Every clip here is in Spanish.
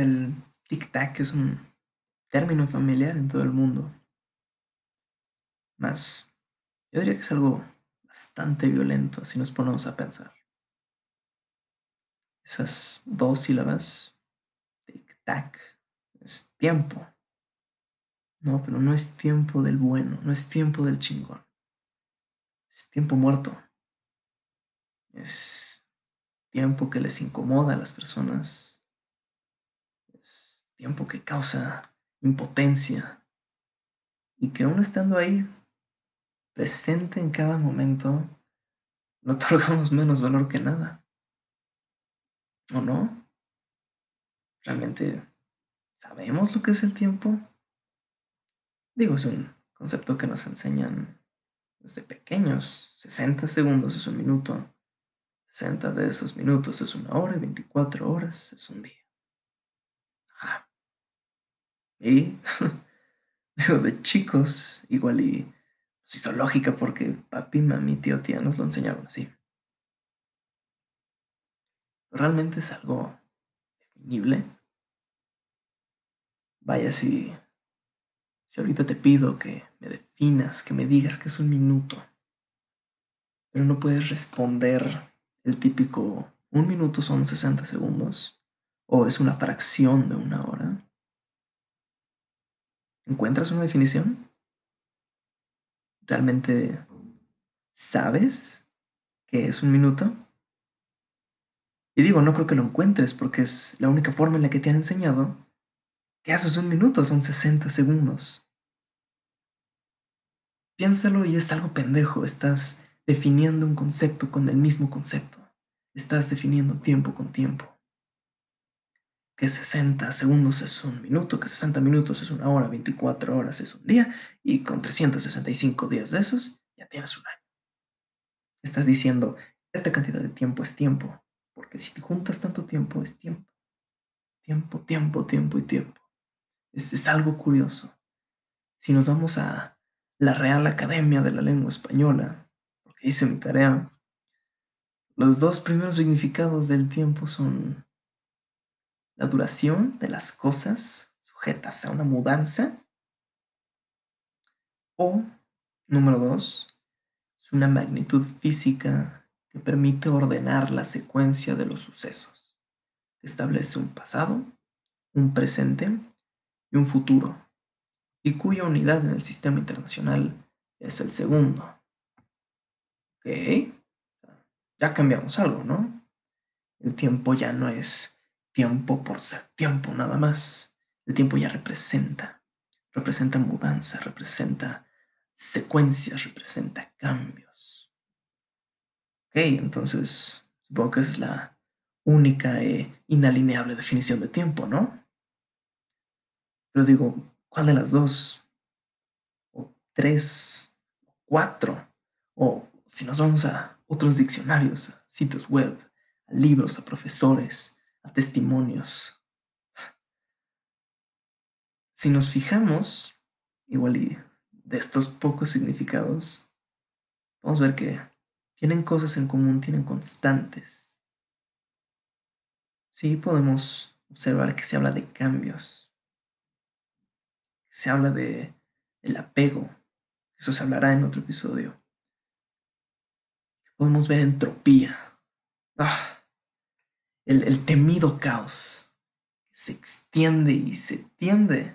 el tic-tac es un término familiar en todo el mundo. Más, yo diría que es algo bastante violento si nos ponemos a pensar. Esas dos sílabas, tic-tac, es tiempo. No, pero no es tiempo del bueno, no es tiempo del chingón. Es tiempo muerto. Es tiempo que les incomoda a las personas. Tiempo que causa impotencia. Y que aún estando ahí, presente en cada momento, no otorgamos menos valor que nada. ¿O no? ¿Realmente sabemos lo que es el tiempo? Digo, es un concepto que nos enseñan desde pequeños. 60 segundos es un minuto. 60 de esos minutos es una hora y 24 horas es un día. Ah. Y digo, de chicos, igual y hizo lógica porque papi, mami, tío, tía nos lo enseñaron así. ¿Realmente es algo definible? Vaya, si si ahorita te pido que me definas, que me digas que es un minuto, pero no puedes responder el típico un minuto son 60 segundos o es una fracción de una hora, ¿encuentras una definición? ¿Realmente sabes qué es un minuto? Y digo, no creo que lo encuentres porque es la única forma en la que te han enseñado ¿Qué haces un minuto? Son 60 segundos. Piénsalo y es algo pendejo. Estás definiendo un concepto con el mismo concepto. Estás definiendo tiempo con tiempo. Que 60 segundos es un minuto, que 60 minutos es una hora, 24 horas es un día, y con 365 días de esos ya tienes un año. Estás diciendo, esta cantidad de tiempo es tiempo, porque si te juntas tanto tiempo es tiempo. Tiempo, tiempo, tiempo y tiempo. Es, algo curioso. Si nos vamos a la Real Academia de la Lengua Española, porque hice mi tarea, los dos primeros significados del tiempo son la duración de las cosas sujetas a una mudanza o, número dos, es una magnitud física que permite ordenar la secuencia de los sucesos, establece un pasado, un presente y un futuro, y cuya unidad en el sistema internacional es el segundo. Ok, ya cambiamos algo, ¿no? El tiempo ya no es tiempo por ser tiempo nada más. El tiempo ya representa, representa mudanza, representa secuencias, representa cambios. Ok, entonces supongo que esa es la única e inalineable definición de tiempo, ¿no? Pero digo, ¿cuál de las dos? O tres, o cuatro, o si nos vamos a otros diccionarios, a sitios web, a libros, a profesores, a testimonios. Si nos fijamos, igual y de estos pocos significados, vamos a ver que tienen cosas en común, tienen constantes. Sí, podemos observar que se habla de cambios, se habla de el apego. Eso se hablará en otro episodio. Podemos ver entropía. Ah, el, temido caos que se extiende y se tiende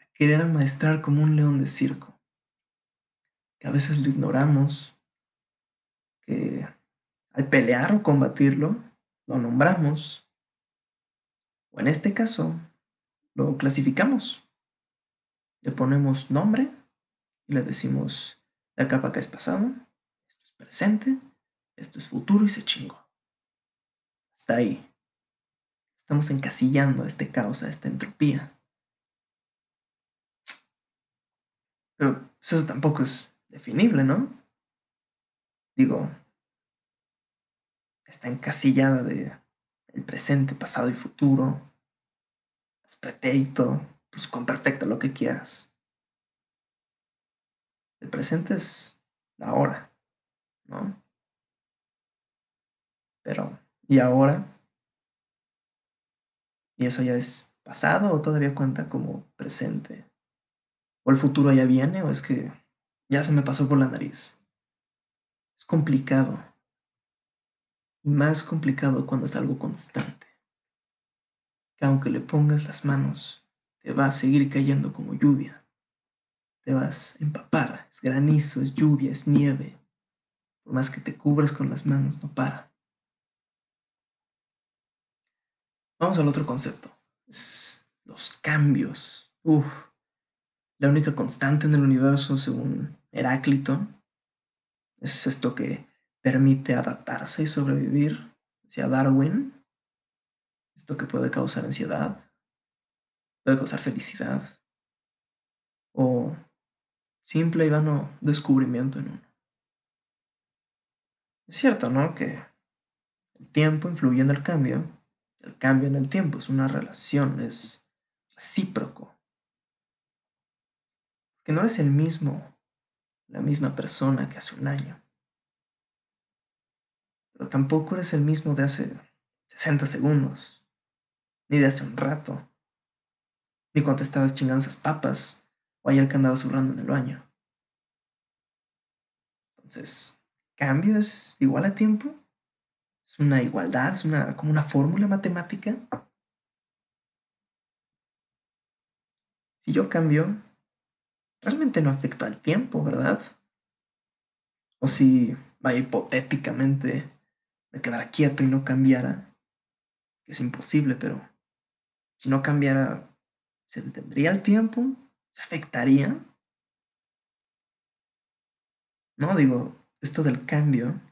a querer amaestrar como un león de circo. Que a veces lo ignoramos. Que al pelear o combatirlo, lo nombramos. O en este caso, lo clasificamos le ponemos nombre y le decimos la capa que es pasado, esto es presente, esto es futuro y se chingó. Ahí. Estamos encasillando este caos, a esta entropía. Pero eso tampoco es definible, ¿no? Digo, está encasillada de el presente, pasado y futuro, es pretérito, pues con perfecto lo que quieras. El presente es la hora, ¿no? Pero, ¿y ahora? ¿Y eso ya es pasado o todavía cuenta como presente? ¿O el futuro ya viene o es que ya se me pasó por la nariz? Es complicado. Y más complicado cuando es algo constante. Que aunque le pongas las manos, te va a seguir cayendo como lluvia. Te vas a empapar. Es granizo, es lluvia, es nieve. Por más que te cubras con las manos, no para. Vamos al otro concepto. Es los cambios. Uf. La única constante en el universo, según Heráclito, es esto que permite adaptarse y sobrevivir. Decía Darwin. Esto que puede causar ansiedad, puede causar felicidad o simple y vano descubrimiento en uno. Es cierto, ¿no? Que el tiempo influye en el cambio el cambio en el tiempo es una relación, es recíproco. Que no eres el mismo, la misma persona que hace un año. Pero tampoco eres el mismo de hace 60 segundos, ni de hace un rato, ni cuando te estabas chingando esas papas, o ayer que andabas zurrando en el baño. Entonces, ¿cambio es igual a tiempo? Es una igualdad, es una, como una fórmula matemática. Si yo cambio, realmente no afecta al tiempo, ¿verdad? O si, vaya, hipotéticamente me quedara quieto y no cambiara, que es imposible, pero si no cambiara, ¿se detendría el tiempo? ¿Se afectaría? No, digo, esto del cambio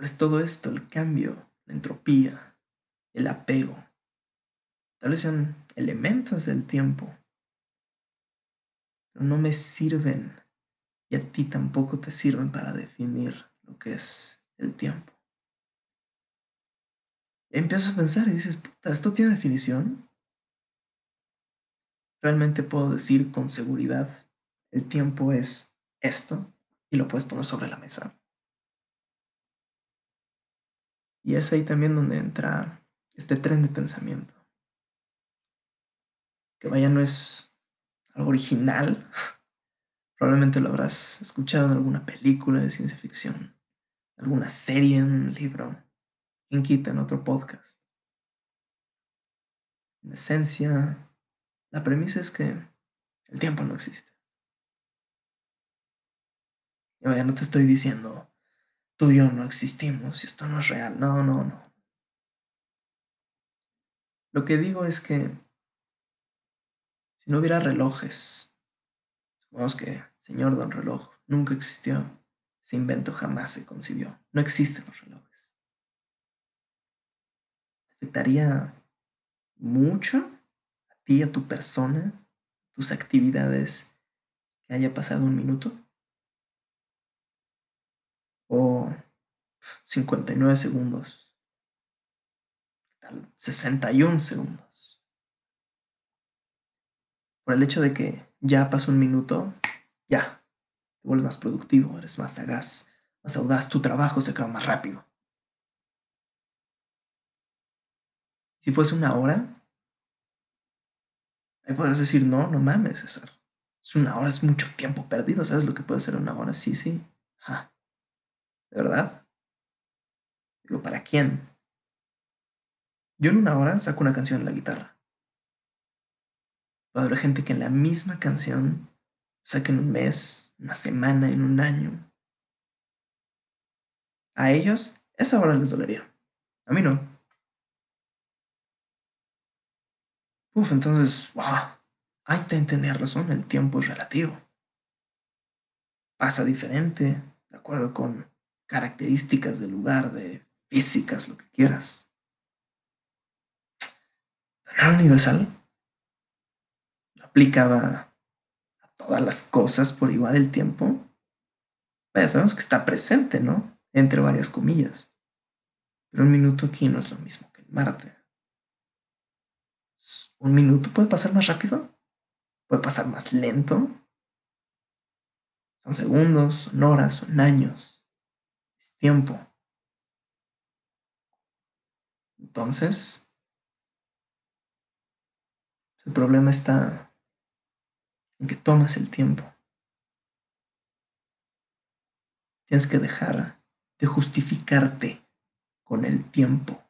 Tal todo esto, el cambio, la entropía, el apego, tal vez sean elementos del tiempo, pero no me sirven y a ti tampoco te sirven para definir lo que es el tiempo. Y empiezas a pensar y dices, puta, ¿esto tiene definición? Realmente puedo decir con seguridad, el tiempo es esto y lo puedes poner sobre la mesa. Y es ahí también donde entra este tren de pensamiento. Que vaya, no es algo original. Probablemente lo habrás escuchado en alguna película de ciencia ficción, alguna serie, en un libro, quien quita en otro podcast. En esencia, la premisa es que el tiempo no existe. Y vaya, no te estoy diciendo tú y yo no existimos esto no es real. No, no, no. Lo que digo es que si no hubiera relojes, supongamos que señor don reloj nunca existió, ese invento jamás se concibió, no existen los relojes. ¿Afectaría mucho a ti, a tu persona, tus actividades que haya pasado un minuto? O 59 segundos, 61 segundos. Por el hecho de que ya pasó un minuto, ya, te vuelves más productivo, eres más sagaz, más audaz, tu trabajo se acaba más rápido. Si fuese una hora, ahí podrás decir, no, no mames, César. Es una hora, es mucho tiempo perdido, ¿sabes lo que puede ser una hora? Sí, sí. ¿De verdad? Digo, ¿para quién? Yo en una hora saco una canción en la guitarra. Va a haber gente que en la misma canción saque en un mes, una semana, en un año. A ellos, esa hora les dolería. A mí no. Uf, entonces, wow. Einstein tenía razón, el tiempo es relativo. Pasa diferente, de acuerdo con características del lugar, de físicas, lo que quieras. Pero universal no aplicaba a todas las cosas por igual el tiempo. Vaya, sabemos que está presente, ¿no? Entre varias comillas. Pero un minuto aquí no es lo mismo que en Marte. ¿Un minuto puede pasar más rápido? ¿Puede pasar más lento? Son segundos, son horas, son años tiempo. Entonces, El problema está en que tomas el tiempo. Tienes que dejar de justificarte con el tiempo.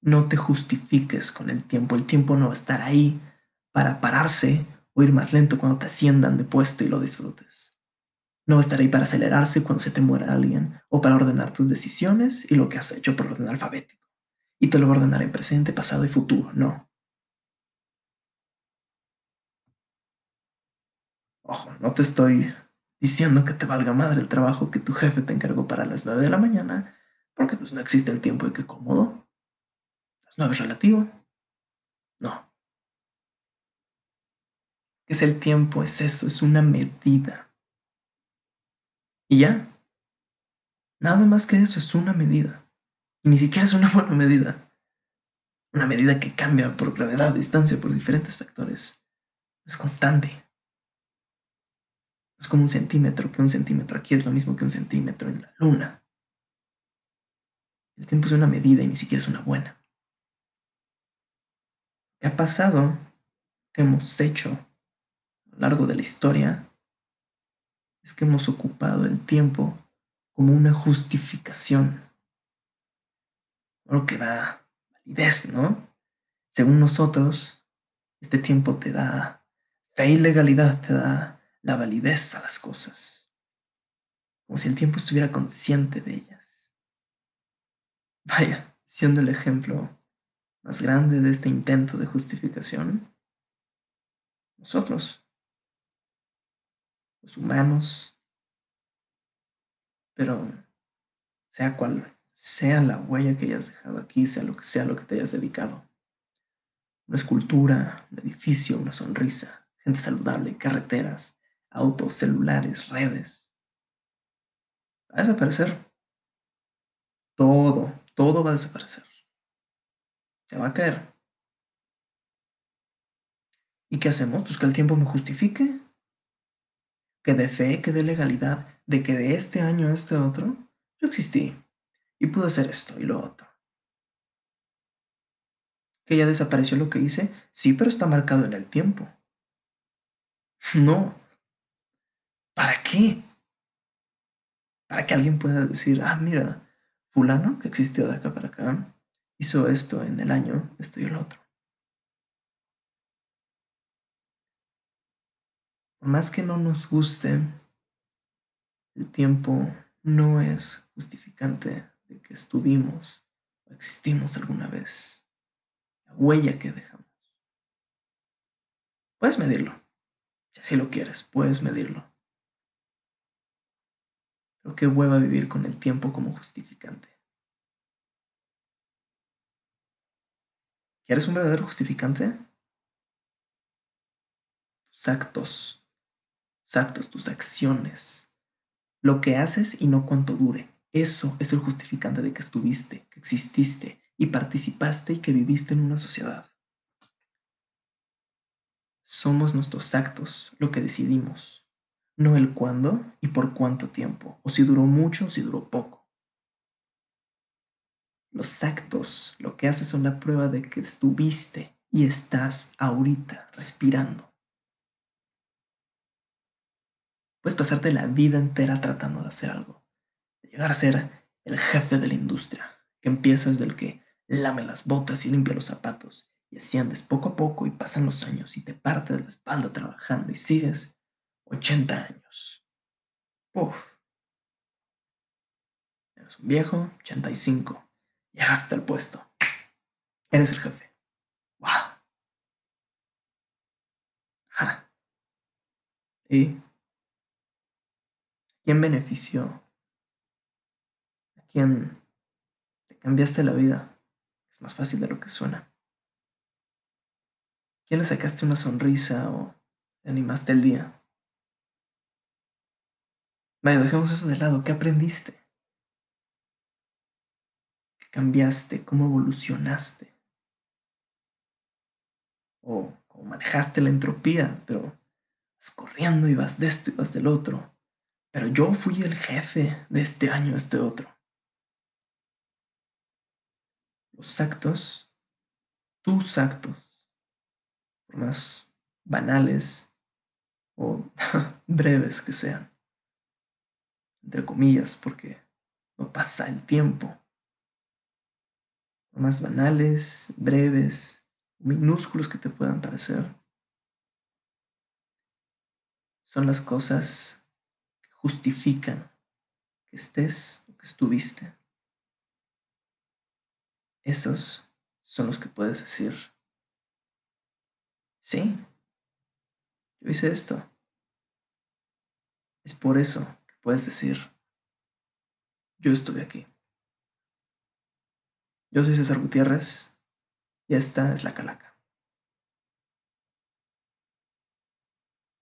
No te justifiques con el tiempo. El tiempo no va a estar ahí para pararse o ir más lento cuando te asciendan de puesto y lo disfrutes. No va a estar ahí para acelerarse cuando se te muera alguien o para ordenar tus decisiones y lo que has hecho por orden alfabético. Y te lo va a ordenar en presente, pasado y futuro. No. Ojo, no te estoy diciendo que te valga madre el trabajo que tu jefe te encargó para las 9 de la mañana, porque pues no existe el tiempo de que cómodo. Las 9 es relativo. No. ¿Qué es el tiempo? Es eso, es una medida. Y ya. Nada más que eso, es una medida. Y ni siquiera es una buena medida. Una medida que cambia por gravedad, distancia, por diferentes factores. Es constante. Es como un centímetro, que un centímetro aquí es lo mismo que un centímetro en la luna. El tiempo es una medida y ni siquiera es una buena. ¿Qué ha pasado? ¿Qué hemos hecho a lo largo de la historia? Es que hemos ocupado el tiempo como una justificación. Lo que da validez, ¿no? Según nosotros, este tiempo te da fe y legalidad, te da la validez a las cosas, como si el tiempo estuviera consciente de ellas. Vaya, siendo el ejemplo más grande de este intento de justificación, nosotros, los humanos, pero sea cual sea la huella que hayas dejado aquí, sea lo que sea lo que te hayas dedicado, una escultura, un edificio, una sonrisa, gente saludable, carreteras, autos, celulares, redes. Va a desaparecer. Todo, todo va a desaparecer. Se va a caer. ¿Y qué hacemos? Pues que el tiempo me justifique. Que de fe, que de legalidad, de que de este año a este otro, yo existí. Y pude hacer esto y lo otro. ¿Que ya desapareció lo que hice? Sí, pero está marcado en el tiempo. No, ¿Para qué? Para que alguien pueda decir, ah, mira, fulano que existió de acá para acá, hizo esto en el año, esto y el otro. Más que no nos guste, el tiempo no es justificante de que estuvimos o existimos alguna vez. La huella que dejamos. Puedes medirlo. Si así lo quieres, puedes medirlo. Pero qué hueva vivir con el tiempo como justificante. ¿Quieres un verdadero justificante? Tus actos, actos, tus acciones, lo que haces y no cuánto dure. Eso es el justificante de que estuviste, que exististe y participaste y que viviste en una sociedad. Somos nuestros actos lo que decidimos no el cuándo y por cuánto tiempo, o si duró mucho o si duró poco. Los actos lo que haces son la prueba de que estuviste y estás ahorita respirando. Puedes pasarte la vida entera tratando de hacer algo, de llegar a ser el jefe de la industria, que empiezas del que lame las botas y limpia los zapatos, y asciendes poco a poco y pasan los años y te partes la espalda trabajando y sigues 80 años. Uf. Eres un viejo, 85. Llegaste al puesto. Eres el jefe. ¡Wow! Ja. ¿Y quién benefició? ¿A quién le cambiaste la vida? Es más fácil de lo que suena. ¿Quién le sacaste una sonrisa o le animaste el día? Vaya, dejemos eso de lado. ¿Qué aprendiste? ¿Qué cambiaste? ¿Cómo evolucionaste? O cómo manejaste la entropía, pero vas corriendo y vas de esto y vas del otro. Pero yo fui el jefe de este año, este otro. Los actos, tus actos, por más banales o breves que sean, entre comillas, porque no pasa el tiempo, por más banales, breves, minúsculos que te puedan parecer, son las cosas justifican que estés o que estuviste. Esos son los que puedes decir, sí, yo hice esto. Es por eso que puedes decir, yo estuve aquí. Yo soy César Gutiérrez y esta es la calaca.